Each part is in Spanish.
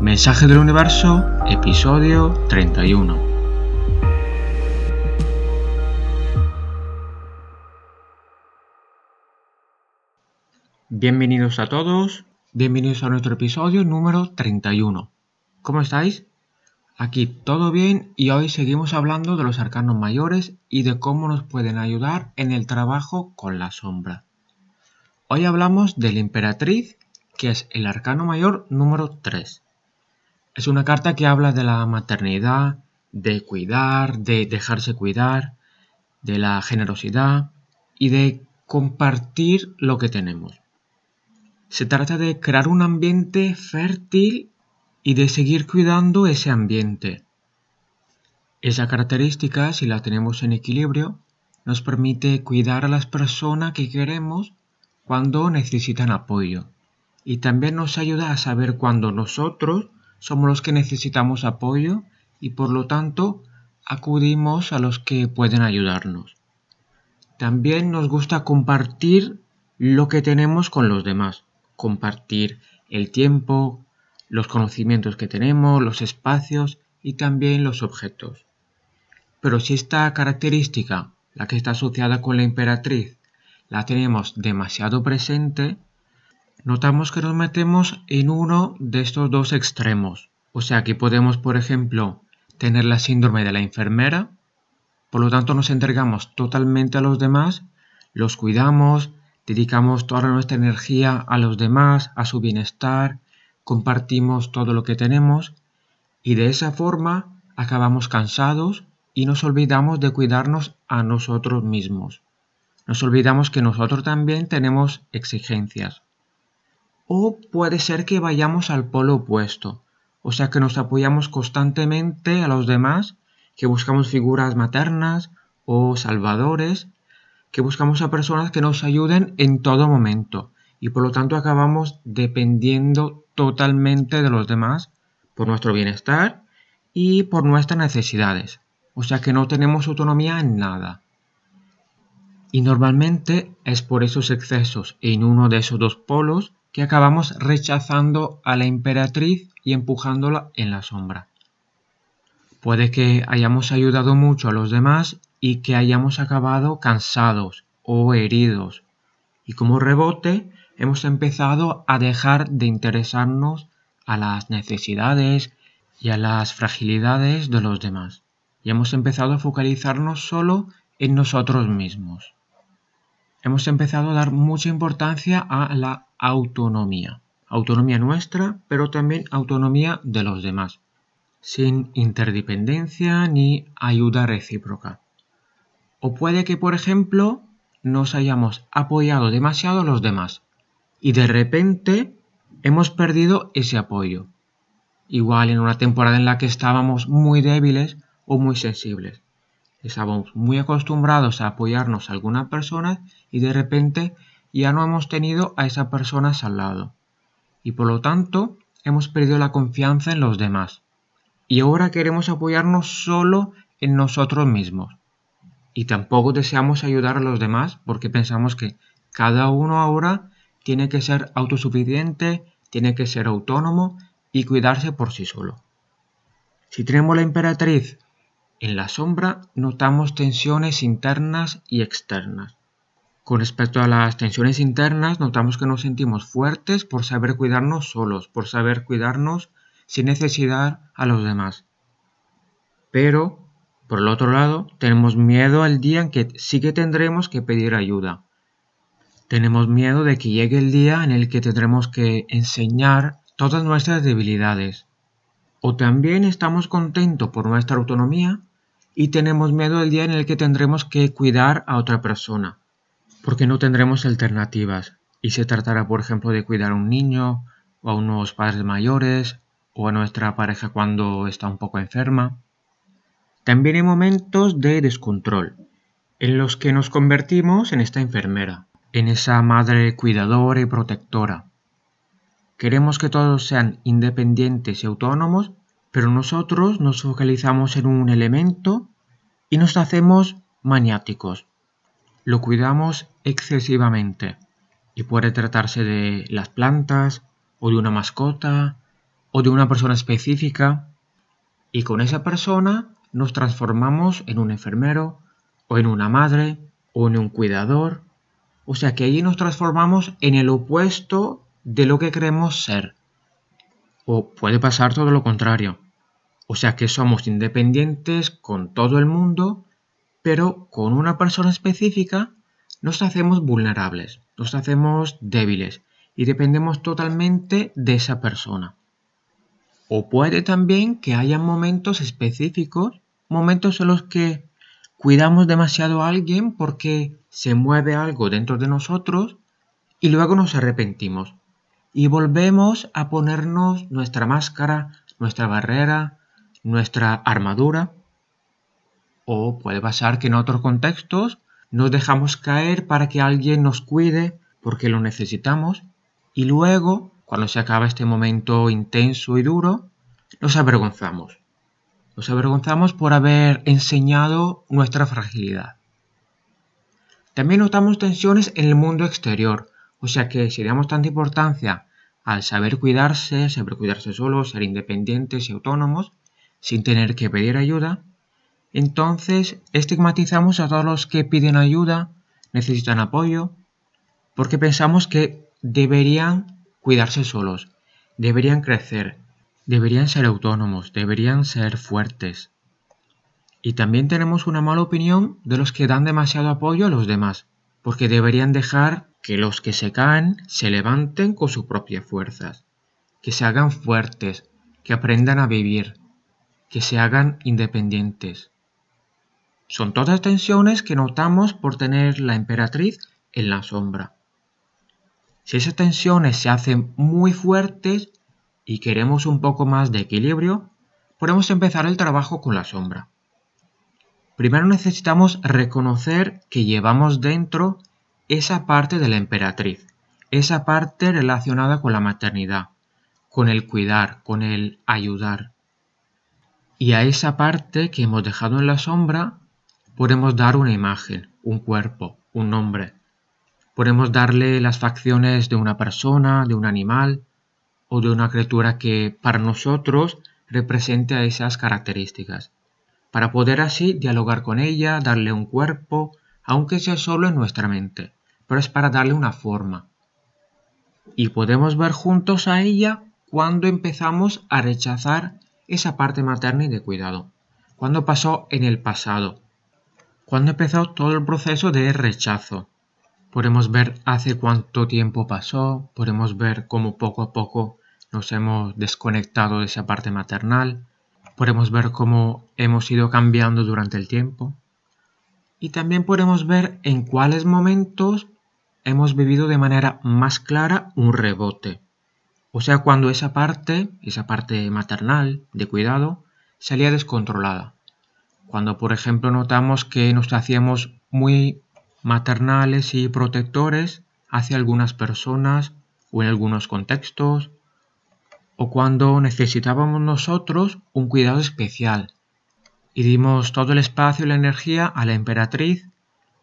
Mensaje del Universo, episodio 31. Bienvenidos a todos, bienvenidos a nuestro episodio número 31. ¿Cómo estáis? Aquí todo bien y hoy seguimos hablando de los arcanos mayores y de cómo nos pueden ayudar en el trabajo con la sombra. Hoy hablamos de la emperatriz, que es el arcano mayor número 3. Es una carta que habla de la maternidad, de cuidar, de dejarse cuidar, de la generosidad y de compartir lo que tenemos. Se trata de crear un ambiente fértil y de seguir cuidando ese ambiente. Esa característica, si la tenemos en equilibrio, nos permite cuidar a las personas que queremos cuando necesitan apoyo y también nos ayuda a saber cuando nosotros somos los que necesitamos apoyo y por lo tanto acudimos a los que pueden ayudarnos. También nos gusta compartir lo que tenemos con los demás, compartir el tiempo, los conocimientos que tenemos, los espacios y también los objetos. Pero si esta característica, la que está asociada con la emperatriz, la tenemos demasiado presente, notamos que nos metemos en uno de estos dos extremos. O sea que podemos, por ejemplo, tener la síndrome de la enfermera, por lo tanto nos entregamos totalmente a los demás, los cuidamos, dedicamos toda nuestra energía a los demás, a su bienestar, compartimos todo lo que tenemos y de esa forma acabamos cansados y nos olvidamos de cuidarnos a nosotros mismos. Nos olvidamos que nosotros también tenemos exigencias. O puede ser que vayamos al polo opuesto, o sea que nos apoyamos constantemente a los demás, que buscamos figuras maternas o salvadores, que buscamos a personas que nos ayuden en todo momento y por lo tanto acabamos dependiendo totalmente de los demás por nuestro bienestar y por nuestras necesidades. O sea que no tenemos autonomía en nada. Y normalmente es por esos excesos en uno de esos dos polos que acabamos rechazando a la emperatriz y empujándola en la sombra. Puede que hayamos ayudado mucho a los demás y que hayamos acabado cansados o heridos, y como rebote hemos empezado a dejar de interesarnos a las necesidades y a las fragilidades de los demás, y hemos empezado a focalizarnos solo en nosotros mismos. Hemos empezado a dar mucha importancia a la autonomía. Autonomía nuestra, pero también autonomía de los demás, sin interdependencia ni ayuda recíproca. O puede que, por ejemplo, nos hayamos apoyado demasiado los demás y de repente hemos perdido ese apoyo. Igual en una temporada en la que estábamos muy débiles o muy sensibles. Estábamos muy acostumbrados a apoyarnos a alguna persona y de repente ya no hemos tenido a esa persona al lado. Y por lo tanto hemos perdido la confianza en los demás. Y ahora queremos apoyarnos solo en nosotros mismos. Y tampoco deseamos ayudar a los demás porque pensamos que cada uno ahora tiene que ser autosuficiente, tiene que ser autónomo y cuidarse por sí solo. Si tenemos la emperatriz en la sombra, notamos tensiones internas y externas. Con respecto a las tensiones internas, notamos que nos sentimos fuertes por saber cuidarnos solos, por saber cuidarnos sin necesidad a los demás. Pero, por el otro lado, tenemos miedo al día en que sí que tendremos que pedir ayuda. Tenemos miedo de que llegue el día en el que tendremos que enseñar todas nuestras debilidades. O también estamos contentos por nuestra autonomía y tenemos miedo del día en el que tendremos que cuidar a otra persona porque no tendremos alternativas y se tratará, por ejemplo, de cuidar a un niño o a unos padres mayores o a nuestra pareja cuando está un poco enferma. También hay momentos de descontrol en los que nos convertimos en esta enfermera, en esa madre cuidadora y protectora. Queremos que todos sean independientes y autónomos, pero nosotros nos focalizamos en un elemento y nos hacemos maniáticos lo cuidamos excesivamente y puede tratarse de las plantas o de una mascota o de una persona específica y con esa persona nos transformamos en un enfermero o en una madre o en un cuidador. O sea que allí nos transformamos en el opuesto de lo que queremos ser. O puede pasar todo lo contrario. O sea que somos independientes con todo el mundo, pero con una persona específica nos hacemos vulnerables, nos hacemos débiles y dependemos totalmente de esa persona. O puede también que haya momentos específicos, momentos en los que cuidamos demasiado a alguien porque se mueve algo dentro de nosotros y luego nos arrepentimos y volvemos a ponernos nuestra máscara, nuestra barrera, nuestra armadura. O puede pasar que en otros contextos nos dejamos caer para que alguien nos cuide porque lo necesitamos y luego cuando se acaba este momento intenso y duro, nos avergonzamos. Nos avergonzamos por haber enseñado nuestra fragilidad. También notamos tensiones en el mundo exterior, o sea que si damos tanta importancia al saber cuidarse, saber cuidarse solos, ser independientes y autónomos, sin tener que pedir ayuda, entonces estigmatizamos a todos los que piden ayuda, necesitan apoyo, porque pensamos que deberían cuidarse solos, deberían crecer, deberían ser autónomos, deberían ser fuertes. Y también tenemos una mala opinión de los que dan demasiado apoyo a los demás, porque deberían dejar que los que se caen se levanten con sus propias fuerzas, que se hagan fuertes, que aprendan a vivir, que se hagan independientes. Son todas tensiones que notamos por tener la emperatriz en la sombra. Si esas tensiones se hacen muy fuertes y queremos un poco más de equilibrio, podemos empezar el trabajo con la sombra. Primero necesitamos reconocer que llevamos dentro esa parte de la emperatriz, esa parte relacionada con la maternidad, con el cuidar, con el ayudar. Y a esa parte que hemos dejado en la sombra podemos dar una imagen, un cuerpo, un nombre, Podemos darle las facciones de una persona, de un animal o de una criatura que para nosotros represente esas características, para poder así dialogar con ella, darle un cuerpo, aunque sea solo en nuestra mente, pero es para darle una forma. Y podemos ver juntos a ella cuando empezamos a rechazar esa parte materna y de cuidado, cuando pasó en el pasado, cuando empezó todo el proceso de rechazo, Podemos ver hace cuánto tiempo pasó, podemos ver cómo poco a poco nos hemos desconectado de esa parte maternal, podemos ver cómo hemos ido cambiando durante el tiempo y también podemos ver en cuáles momentos hemos vivido de manera más clara un rebote. O sea, cuando esa parte, esa parte maternal de cuidado, salía descontrolada. Cuando, por ejemplo, notamos que nos hacíamos muy maternales y protectores hacia algunas personas o en algunos contextos, o cuando necesitábamos nosotros un cuidado especial y dimos todo el espacio y la energía a la emperatriz,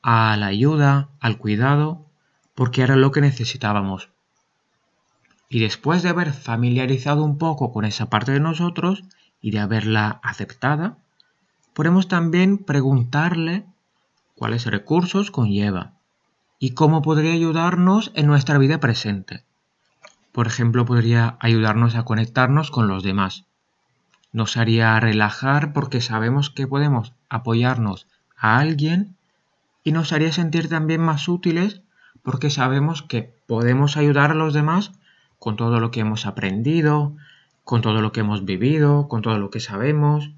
a la ayuda, al cuidado, porque era lo que necesitábamos. Y después de haber familiarizado un poco con esa parte de nosotros y de haberla aceptada, podemos también preguntarle cuáles recursos conlleva y cómo podría ayudarnos en nuestra vida presente. Por ejemplo, podría ayudarnos a conectarnos con los demás. Nos haría relajar porque sabemos que podemos apoyarnos a alguien y nos haría sentir también más útiles porque sabemos que podemos ayudar a los demás con todo lo que hemos aprendido, con todo lo que hemos vivido, con todo lo que sabemos.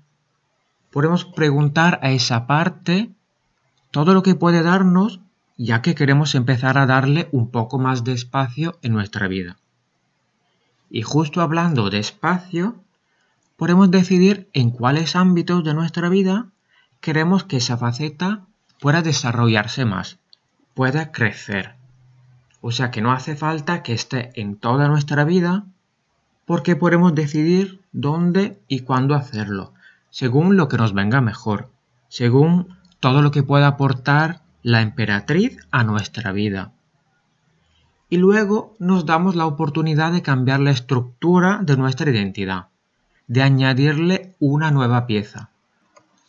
Podemos preguntar a esa parte todo lo que puede darnos ya que queremos empezar a darle un poco más de espacio en nuestra vida. Y justo hablando de espacio, podemos decidir en cuáles ámbitos de nuestra vida queremos que esa faceta pueda desarrollarse más, pueda crecer. O sea que no hace falta que esté en toda nuestra vida porque podemos decidir dónde y cuándo hacerlo, según lo que nos venga mejor, según todo lo que pueda aportar la emperatriz a nuestra vida. y luego nos damos la oportunidad de cambiar la estructura de nuestra identidad, de añadirle una nueva pieza.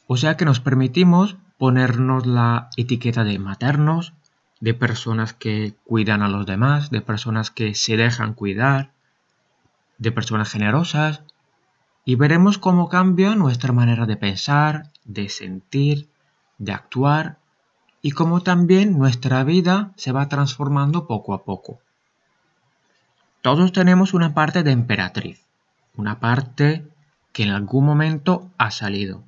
O sea que nos permitimos ponernos la etiqueta de maternos, de personas que cuidan a los demás, de personas que se dejan cuidar, de personas generosas, y veremos cómo cambia nuestra manera de pensar, de sentir, de actuar y cómo también nuestra vida se va transformando poco a poco. Todos tenemos una parte de emperatriz, una parte que en algún momento ha salido,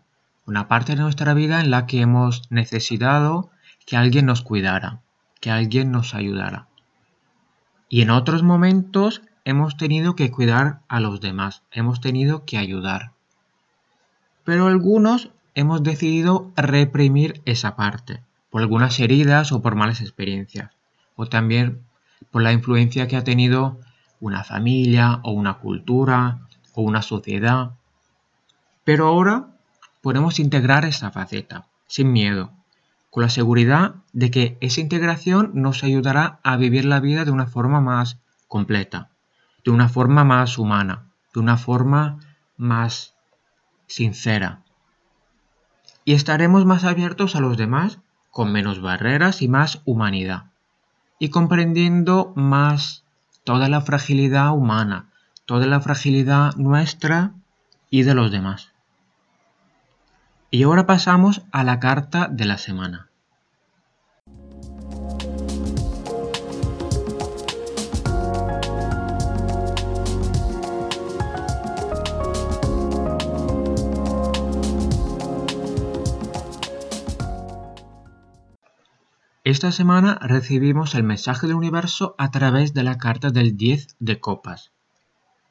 una parte de nuestra vida en la que hemos necesitado que alguien nos cuidara, que alguien nos ayudara. Y en otros momentos hemos tenido que cuidar a los demás, hemos tenido que ayudar. Pero algunos hemos decidido reprimir esa parte, por algunas heridas o por malas experiencias, o también por la influencia que ha tenido una familia o una cultura o una sociedad. Pero ahora podemos integrar esa faceta, sin miedo, con la seguridad de que esa integración nos ayudará a vivir la vida de una forma más completa, de una forma más humana, de una forma más sincera. Y estaremos más abiertos a los demás, con menos barreras y más humanidad. Y comprendiendo más toda la fragilidad humana, toda la fragilidad nuestra y de los demás. Y ahora pasamos a la carta de la semana. Esta semana recibimos el mensaje del universo a través de la carta del 10 de copas.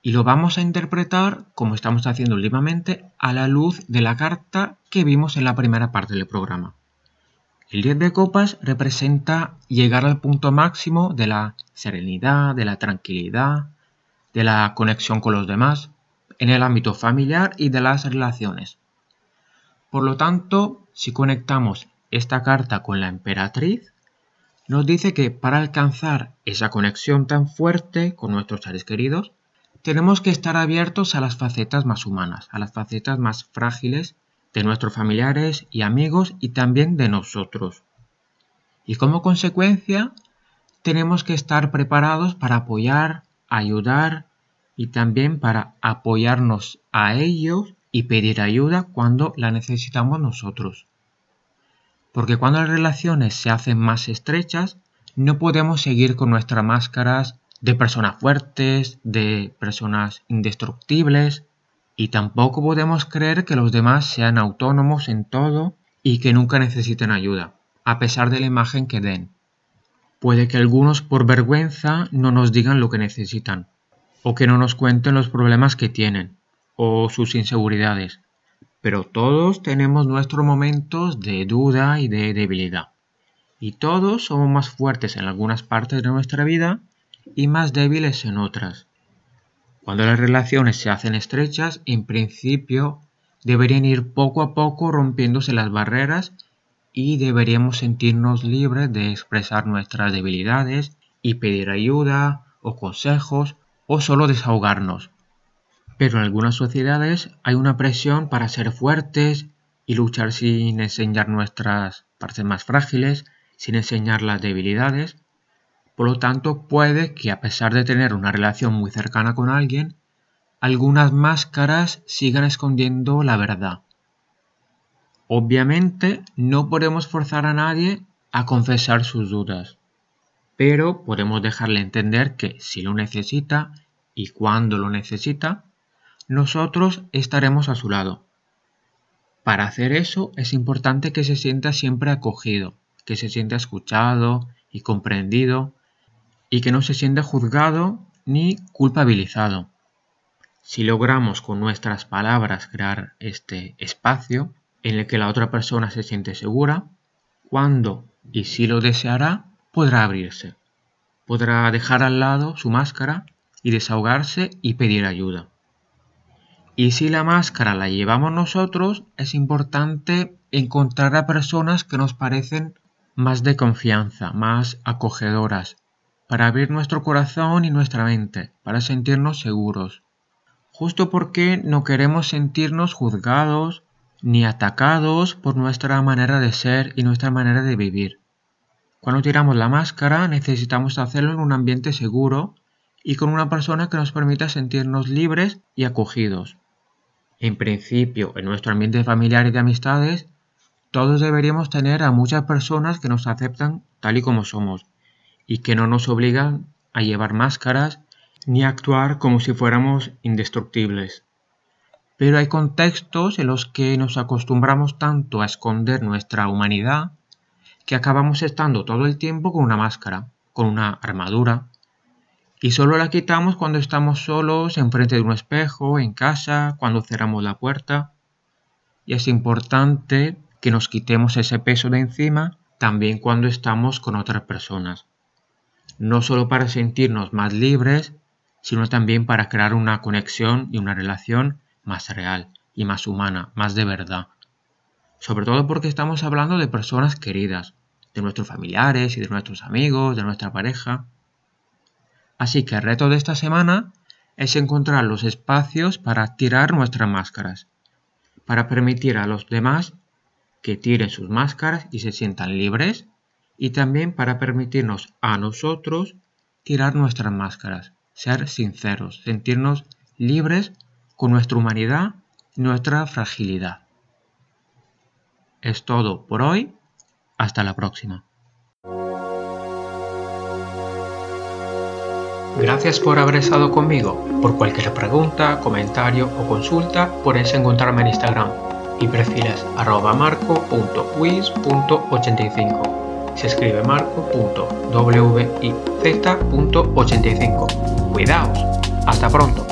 Y lo vamos a interpretar, como estamos haciendo últimamente, a la luz de la carta que vimos en la primera parte del programa. El 10 de copas representa llegar al punto máximo de la serenidad, de la tranquilidad, de la conexión con los demás, en el ámbito familiar y de las relaciones. Por lo tanto, si conectamos esta carta con la emperatriz nos dice que para alcanzar esa conexión tan fuerte con nuestros seres queridos, tenemos que estar abiertos a las facetas más humanas, a las facetas más frágiles de nuestros familiares y amigos y también de nosotros. Y como consecuencia, tenemos que estar preparados para apoyar, ayudar y también para apoyarnos a ellos y pedir ayuda cuando la necesitamos nosotros porque cuando las relaciones se hacen más estrechas, no podemos seguir con nuestras máscaras de personas fuertes, de personas indestructibles, y tampoco podemos creer que los demás sean autónomos en todo y que nunca necesiten ayuda, a pesar de la imagen que den. Puede que algunos por vergüenza no nos digan lo que necesitan, o que no nos cuenten los problemas que tienen, o sus inseguridades, pero todos tenemos nuestros momentos de duda y de debilidad. Y todos somos más fuertes en algunas partes de nuestra vida y más débiles en otras. Cuando las relaciones se hacen estrechas, en principio deberían ir poco a poco rompiéndose las barreras y deberíamos sentirnos libres de expresar nuestras debilidades y pedir ayuda o consejos o solo desahogarnos. Pero en algunas sociedades hay una presión para ser fuertes y luchar sin enseñar nuestras partes más frágiles, sin enseñar las debilidades. Por lo tanto, puede que a pesar de tener una relación muy cercana con alguien, algunas máscaras sigan escondiendo la verdad. Obviamente, no podemos forzar a nadie a confesar sus dudas, pero podemos dejarle entender que si lo necesita y cuando lo necesita, nosotros estaremos a su lado. Para hacer eso es importante que se sienta siempre acogido, que se sienta escuchado y comprendido y que no se sienta juzgado ni culpabilizado. Si logramos con nuestras palabras crear este espacio en el que la otra persona se siente segura, cuando y si lo deseará, podrá abrirse. Podrá dejar al lado su máscara y desahogarse y pedir ayuda. Y si la máscara la llevamos nosotros, es importante encontrar a personas que nos parecen más de confianza, más acogedoras, para abrir nuestro corazón y nuestra mente, para sentirnos seguros. Justo porque no queremos sentirnos juzgados ni atacados por nuestra manera de ser y nuestra manera de vivir. Cuando tiramos la máscara necesitamos hacerlo en un ambiente seguro y con una persona que nos permita sentirnos libres y acogidos. En principio, en nuestro ambiente familiar y de amistades, todos deberíamos tener a muchas personas que nos aceptan tal y como somos y que no nos obligan a llevar máscaras ni a actuar como si fuéramos indestructibles. Pero hay contextos en los que nos acostumbramos tanto a esconder nuestra humanidad que acabamos estando todo el tiempo con una máscara, con una armadura, y solo la quitamos cuando estamos solos enfrente de un espejo, en casa, cuando cerramos la puerta. Y es importante que nos quitemos ese peso de encima también cuando estamos con otras personas. No solo para sentirnos más libres, sino también para crear una conexión y una relación más real y más humana, más de verdad. Sobre todo porque estamos hablando de personas queridas, de nuestros familiares y de nuestros amigos, de nuestra pareja. Así que el reto de esta semana es encontrar los espacios para tirar nuestras máscaras, para permitir a los demás que tiren sus máscaras y se sientan libres y también para permitirnos a nosotros tirar nuestras máscaras, ser sinceros, sentirnos libres con nuestra humanidad y nuestra fragilidad. Es todo por hoy, hasta la próxima. Gracias por haber estado conmigo. Por cualquier pregunta, comentario o consulta, puedes encontrarme en Instagram y perfiles arroba marco.wiz.85. Se escribe marco.wiz.85. Cuidaos. Hasta pronto.